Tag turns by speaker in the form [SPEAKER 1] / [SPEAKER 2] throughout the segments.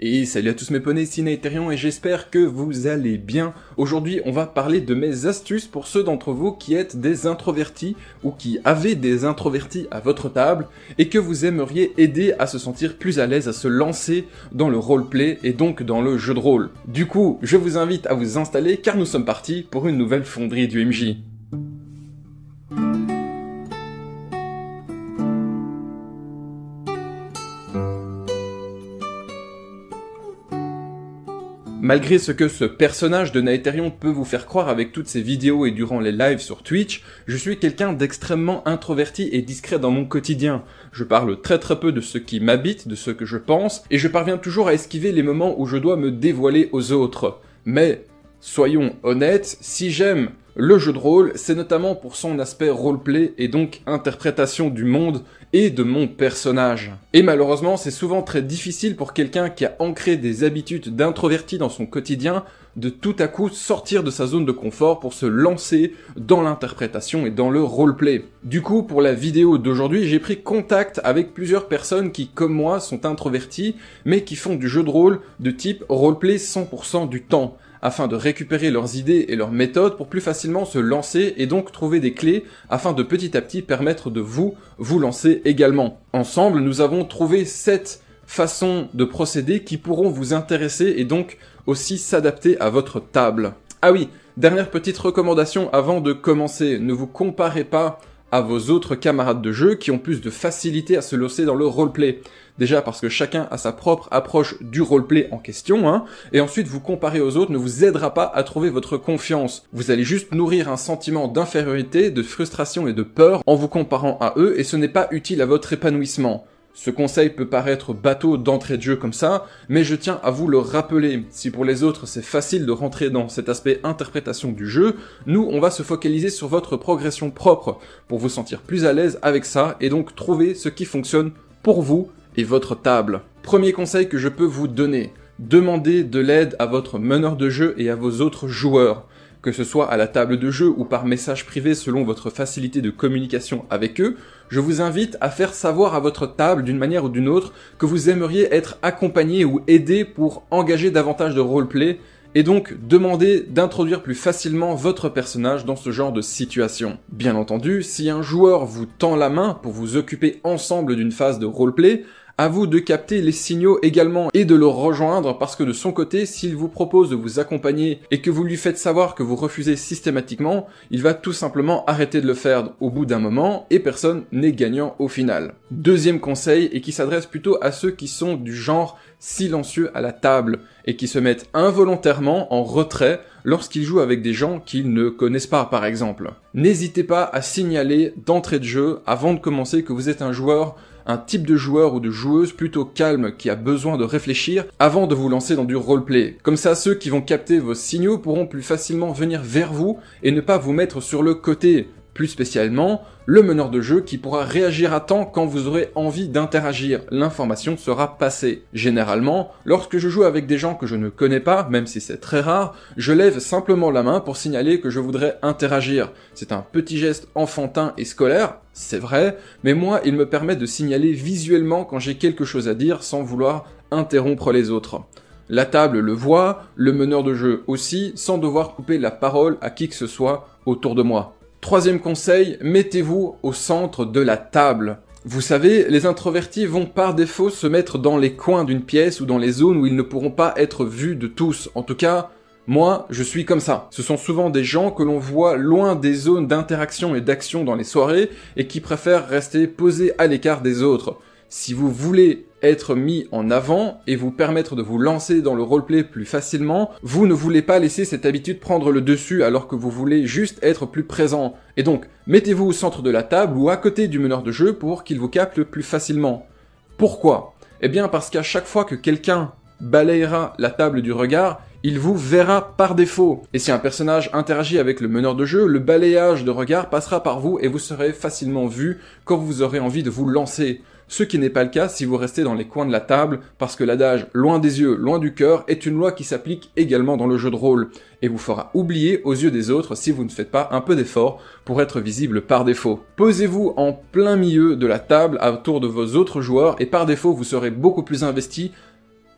[SPEAKER 1] Et salut à tous mes poneys, c'est et j'espère que vous allez bien. Aujourd'hui, on va parler de mes astuces pour ceux d'entre vous qui êtes des introvertis ou qui avez des introvertis à votre table et que vous aimeriez aider à se sentir plus à l'aise à se lancer dans le roleplay et donc dans le jeu de rôle. Du coup, je vous invite à vous installer car nous sommes partis pour une nouvelle fonderie du MJ. Malgré ce que ce personnage de Naetherion peut vous faire croire avec toutes ses vidéos et durant les lives sur Twitch, je suis quelqu'un d'extrêmement introverti et discret dans mon quotidien. Je parle très très peu de ce qui m'habite, de ce que je pense, et je parviens toujours à esquiver les moments où je dois me dévoiler aux autres. Mais, soyons honnêtes, si j'aime le jeu de rôle, c'est notamment pour son aspect roleplay et donc interprétation du monde et de mon personnage. Et malheureusement, c'est souvent très difficile pour quelqu'un qui a ancré des habitudes d'introverti dans son quotidien de tout à coup sortir de sa zone de confort pour se lancer dans l'interprétation et dans le roleplay. Du coup, pour la vidéo d'aujourd'hui, j'ai pris contact avec plusieurs personnes qui, comme moi, sont introverties, mais qui font du jeu de rôle de type roleplay 100% du temps afin de récupérer leurs idées et leurs méthodes pour plus facilement se lancer et donc trouver des clés afin de petit à petit permettre de vous vous lancer également. Ensemble, nous avons trouvé sept façons de procéder qui pourront vous intéresser et donc aussi s'adapter à votre table. Ah oui, dernière petite recommandation avant de commencer, ne vous comparez pas à vos autres camarades de jeu qui ont plus de facilité à se lancer dans le roleplay. Déjà parce que chacun a sa propre approche du roleplay en question, hein, et ensuite vous comparer aux autres ne vous aidera pas à trouver votre confiance. Vous allez juste nourrir un sentiment d'infériorité, de frustration et de peur en vous comparant à eux, et ce n'est pas utile à votre épanouissement. Ce conseil peut paraître bateau d'entrée de jeu comme ça, mais je tiens à vous le rappeler. Si pour les autres c'est facile de rentrer dans cet aspect interprétation du jeu, nous on va se focaliser sur votre progression propre pour vous sentir plus à l'aise avec ça et donc trouver ce qui fonctionne pour vous et votre table. Premier conseil que je peux vous donner, demandez de l'aide à votre meneur de jeu et à vos autres joueurs que ce soit à la table de jeu ou par message privé selon votre facilité de communication avec eux, je vous invite à faire savoir à votre table d'une manière ou d'une autre que vous aimeriez être accompagné ou aidé pour engager davantage de roleplay et donc demander d'introduire plus facilement votre personnage dans ce genre de situation. Bien entendu, si un joueur vous tend la main pour vous occuper ensemble d'une phase de roleplay, à vous de capter les signaux également et de le rejoindre parce que de son côté, s'il vous propose de vous accompagner et que vous lui faites savoir que vous refusez systématiquement, il va tout simplement arrêter de le faire au bout d'un moment et personne n'est gagnant au final. Deuxième conseil et qui s'adresse plutôt à ceux qui sont du genre silencieux à la table et qui se mettent involontairement en retrait lorsqu'ils jouent avec des gens qu'ils ne connaissent pas par exemple. N'hésitez pas à signaler d'entrée de jeu avant de commencer que vous êtes un joueur un type de joueur ou de joueuse plutôt calme qui a besoin de réfléchir avant de vous lancer dans du roleplay. Comme ça, ceux qui vont capter vos signaux pourront plus facilement venir vers vous et ne pas vous mettre sur le côté plus spécialement, le meneur de jeu qui pourra réagir à temps quand vous aurez envie d'interagir. L'information sera passée. Généralement, lorsque je joue avec des gens que je ne connais pas, même si c'est très rare, je lève simplement la main pour signaler que je voudrais interagir. C'est un petit geste enfantin et scolaire, c'est vrai, mais moi il me permet de signaler visuellement quand j'ai quelque chose à dire sans vouloir interrompre les autres. La table le voit, le meneur de jeu aussi, sans devoir couper la parole à qui que ce soit autour de moi. Troisième conseil, mettez-vous au centre de la table. Vous savez, les introvertis vont par défaut se mettre dans les coins d'une pièce ou dans les zones où ils ne pourront pas être vus de tous. En tout cas, moi, je suis comme ça. Ce sont souvent des gens que l'on voit loin des zones d'interaction et d'action dans les soirées et qui préfèrent rester posés à l'écart des autres. Si vous voulez être mis en avant et vous permettre de vous lancer dans le roleplay plus facilement, vous ne voulez pas laisser cette habitude prendre le dessus alors que vous voulez juste être plus présent. Et donc, mettez-vous au centre de la table ou à côté du meneur de jeu pour qu'il vous capte plus facilement. Pourquoi? Eh bien parce qu'à chaque fois que quelqu'un balayera la table du regard, il vous verra par défaut. Et si un personnage interagit avec le meneur de jeu, le balayage de regard passera par vous et vous serez facilement vu quand vous aurez envie de vous lancer ce qui n'est pas le cas si vous restez dans les coins de la table, parce que l'adage loin des yeux, loin du cœur est une loi qui s'applique également dans le jeu de rôle, et vous fera oublier aux yeux des autres si vous ne faites pas un peu d'effort pour être visible par défaut. Posez-vous en plein milieu de la table autour de vos autres joueurs, et par défaut vous serez beaucoup plus investi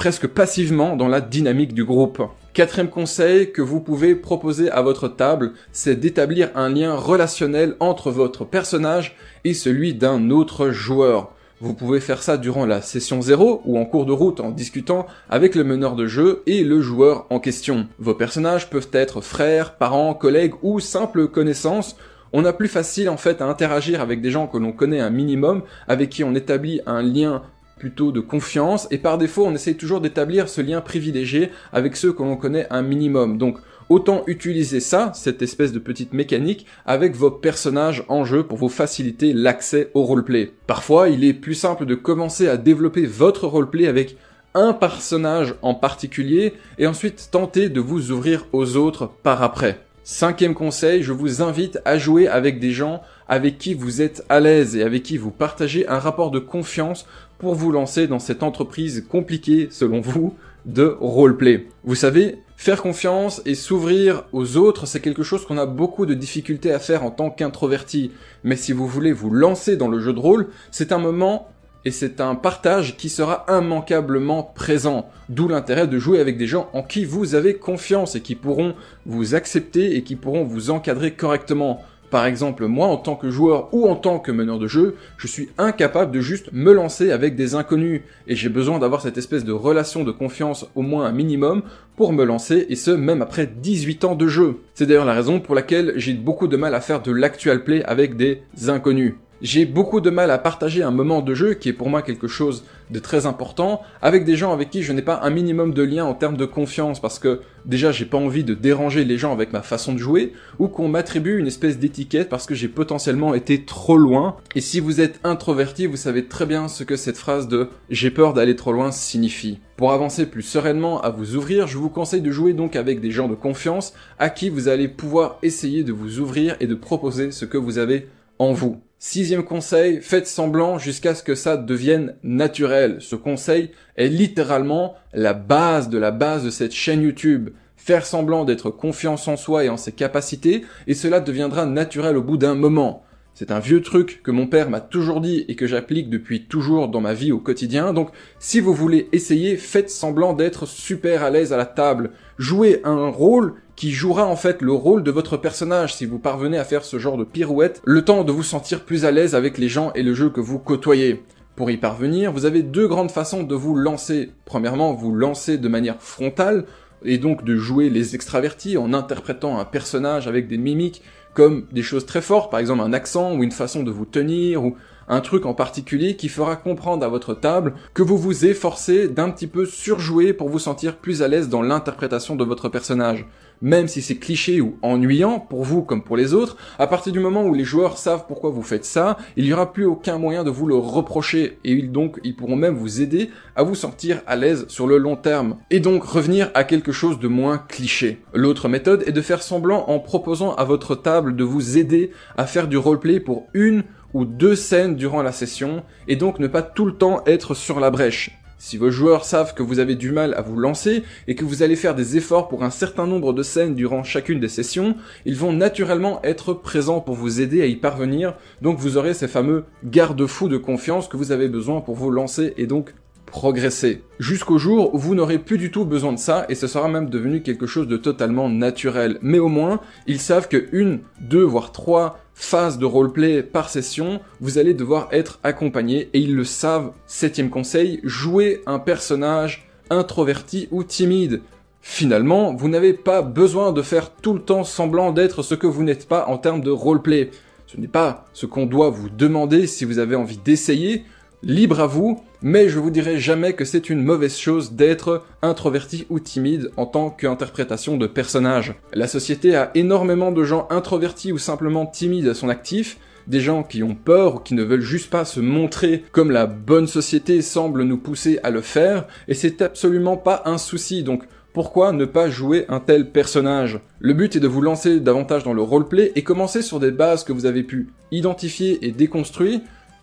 [SPEAKER 1] presque passivement dans la dynamique du groupe. Quatrième conseil que vous pouvez proposer à votre table, c'est d'établir un lien relationnel entre votre personnage et celui d'un autre joueur. Vous pouvez faire ça durant la session 0 ou en cours de route en discutant avec le meneur de jeu et le joueur en question. Vos personnages peuvent être frères, parents, collègues ou simples connaissances. On a plus facile en fait à interagir avec des gens que l'on connaît un minimum, avec qui on établit un lien plutôt de confiance et par défaut on essaye toujours d'établir ce lien privilégié avec ceux que l'on connaît un minimum. Donc autant utiliser ça, cette espèce de petite mécanique, avec vos personnages en jeu pour vous faciliter l'accès au roleplay. Parfois, il est plus simple de commencer à développer votre roleplay avec un personnage en particulier et ensuite tenter de vous ouvrir aux autres par après. Cinquième conseil, je vous invite à jouer avec des gens avec qui vous êtes à l'aise et avec qui vous partagez un rapport de confiance pour vous lancer dans cette entreprise compliquée, selon vous, de roleplay. Vous savez, faire confiance et s'ouvrir aux autres, c'est quelque chose qu'on a beaucoup de difficultés à faire en tant qu'introverti. Mais si vous voulez vous lancer dans le jeu de rôle, c'est un moment et c'est un partage qui sera immanquablement présent. D'où l'intérêt de jouer avec des gens en qui vous avez confiance et qui pourront vous accepter et qui pourront vous encadrer correctement. Par exemple, moi, en tant que joueur ou en tant que meneur de jeu, je suis incapable de juste me lancer avec des inconnus, et j'ai besoin d'avoir cette espèce de relation de confiance au moins un minimum pour me lancer, et ce, même après 18 ans de jeu. C'est d'ailleurs la raison pour laquelle j'ai beaucoup de mal à faire de l'actual play avec des inconnus j'ai beaucoup de mal à partager un moment de jeu qui est pour moi quelque chose de très important avec des gens avec qui je n'ai pas un minimum de lien en termes de confiance parce que déjà j'ai pas envie de déranger les gens avec ma façon de jouer ou qu'on m'attribue une espèce d'étiquette parce que j'ai potentiellement été trop loin et si vous êtes introverti vous savez très bien ce que cette phrase de j'ai peur d'aller trop loin signifie. Pour avancer plus sereinement à vous ouvrir, je vous conseille de jouer donc avec des gens de confiance à qui vous allez pouvoir essayer de vous ouvrir et de proposer ce que vous avez en vous. Sixième conseil, faites semblant jusqu'à ce que ça devienne naturel. Ce conseil est littéralement la base de la base de cette chaîne YouTube. Faire semblant d'être confiance en soi et en ses capacités, et cela deviendra naturel au bout d'un moment. C'est un vieux truc que mon père m'a toujours dit et que j'applique depuis toujours dans ma vie au quotidien. Donc, si vous voulez essayer, faites semblant d'être super à l'aise à la table. Jouez un rôle qui jouera en fait le rôle de votre personnage si vous parvenez à faire ce genre de pirouette, le temps de vous sentir plus à l'aise avec les gens et le jeu que vous côtoyez. Pour y parvenir, vous avez deux grandes façons de vous lancer. Premièrement, vous lancer de manière frontale, et donc de jouer les extravertis en interprétant un personnage avec des mimiques comme des choses très fortes, par exemple un accent ou une façon de vous tenir ou un truc en particulier qui fera comprendre à votre table que vous vous efforcez d'un petit peu surjouer pour vous sentir plus à l'aise dans l'interprétation de votre personnage même si c'est cliché ou ennuyant pour vous comme pour les autres, à partir du moment où les joueurs savent pourquoi vous faites ça, il n'y aura plus aucun moyen de vous le reprocher et ils donc ils pourront même vous aider à vous sentir à l'aise sur le long terme et donc revenir à quelque chose de moins cliché. L'autre méthode est de faire semblant en proposant à votre table de vous aider à faire du roleplay pour une ou deux scènes durant la session et donc ne pas tout le temps être sur la brèche. Si vos joueurs savent que vous avez du mal à vous lancer et que vous allez faire des efforts pour un certain nombre de scènes durant chacune des sessions, ils vont naturellement être présents pour vous aider à y parvenir, donc vous aurez ces fameux garde-fous de confiance que vous avez besoin pour vous lancer et donc progresser. Jusqu'au jour où vous n'aurez plus du tout besoin de ça et ce sera même devenu quelque chose de totalement naturel. Mais au moins, ils savent que une, deux, voire trois phases de roleplay par session, vous allez devoir être accompagné et ils le savent. Septième conseil, jouer un personnage introverti ou timide. Finalement, vous n'avez pas besoin de faire tout le temps semblant d'être ce que vous n'êtes pas en termes de roleplay. Ce n'est pas ce qu'on doit vous demander si vous avez envie d'essayer, libre à vous, mais je vous dirai jamais que c'est une mauvaise chose d'être introverti ou timide en tant qu'interprétation de personnage. La société a énormément de gens introvertis ou simplement timides à son actif, des gens qui ont peur ou qui ne veulent juste pas se montrer comme la bonne société semble nous pousser à le faire, et c'est absolument pas un souci, donc pourquoi ne pas jouer un tel personnage? Le but est de vous lancer davantage dans le roleplay et commencer sur des bases que vous avez pu identifier et déconstruire,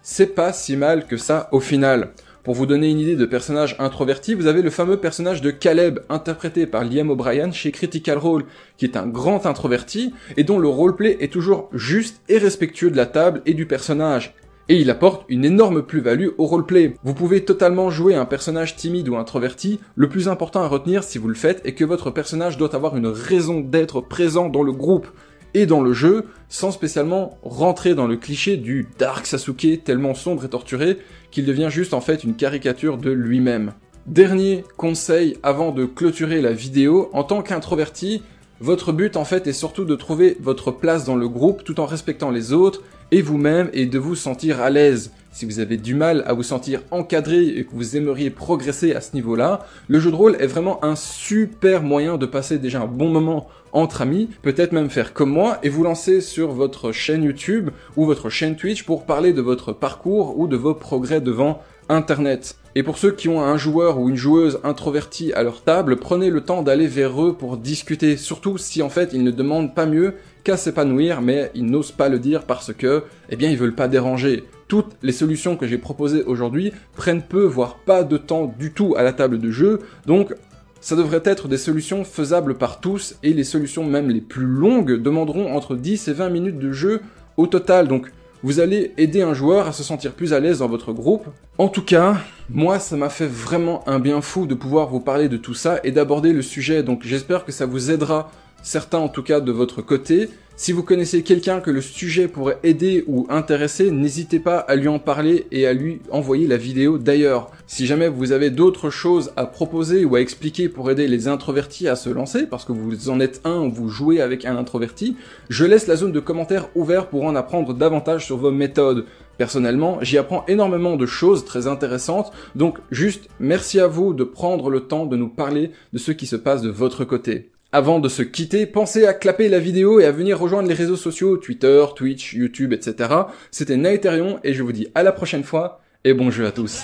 [SPEAKER 1] c'est pas si mal que ça au final. Pour vous donner une idée de personnage introverti, vous avez le fameux personnage de Caleb, interprété par Liam O'Brien chez Critical Role, qui est un grand introverti, et dont le roleplay est toujours juste et respectueux de la table et du personnage. et il apporte une énorme plus-value au roleplay. Vous pouvez totalement jouer un personnage timide ou introverti, le plus important à retenir si vous le faites est que votre personnage doit avoir une raison d'être présent dans le groupe et dans le jeu, sans spécialement rentrer dans le cliché du Dark Sasuke tellement sombre et torturé qu'il devient juste en fait une caricature de lui-même. Dernier conseil avant de clôturer la vidéo, en tant qu'introverti, votre but en fait est surtout de trouver votre place dans le groupe tout en respectant les autres et vous-même et de vous sentir à l'aise. Si vous avez du mal à vous sentir encadré et que vous aimeriez progresser à ce niveau-là, le jeu de rôle est vraiment un super moyen de passer déjà un bon moment entre amis, peut-être même faire comme moi et vous lancer sur votre chaîne YouTube ou votre chaîne Twitch pour parler de votre parcours ou de vos progrès devant Internet. Et pour ceux qui ont un joueur ou une joueuse introvertie à leur table, prenez le temps d'aller vers eux pour discuter, surtout si en fait ils ne demandent pas mieux s'épanouir, mais ils n'osent pas le dire parce que, eh bien, ils veulent pas déranger. Toutes les solutions que j'ai proposées aujourd'hui prennent peu, voire pas de temps du tout à la table de jeu, donc ça devrait être des solutions faisables par tous, et les solutions même les plus longues demanderont entre 10 et 20 minutes de jeu au total, donc vous allez aider un joueur à se sentir plus à l'aise dans votre groupe. En tout cas, moi ça m'a fait vraiment un bien fou de pouvoir vous parler de tout ça et d'aborder le sujet, donc j'espère que ça vous aidera, certains en tout cas de votre côté, si vous connaissez quelqu'un que le sujet pourrait aider ou intéresser, n'hésitez pas à lui en parler et à lui envoyer la vidéo d'ailleurs. Si jamais vous avez d'autres choses à proposer ou à expliquer pour aider les introvertis à se lancer, parce que vous en êtes un ou vous jouez avec un introverti, je laisse la zone de commentaires ouverte pour en apprendre davantage sur vos méthodes. Personnellement, j'y apprends énormément de choses très intéressantes, donc juste merci à vous de prendre le temps de nous parler de ce qui se passe de votre côté. Avant de se quitter, pensez à clapper la vidéo et à venir rejoindre les réseaux sociaux, Twitter, Twitch, YouTube, etc. C'était Naetherion et je vous dis à la prochaine fois et bon jeu à tous.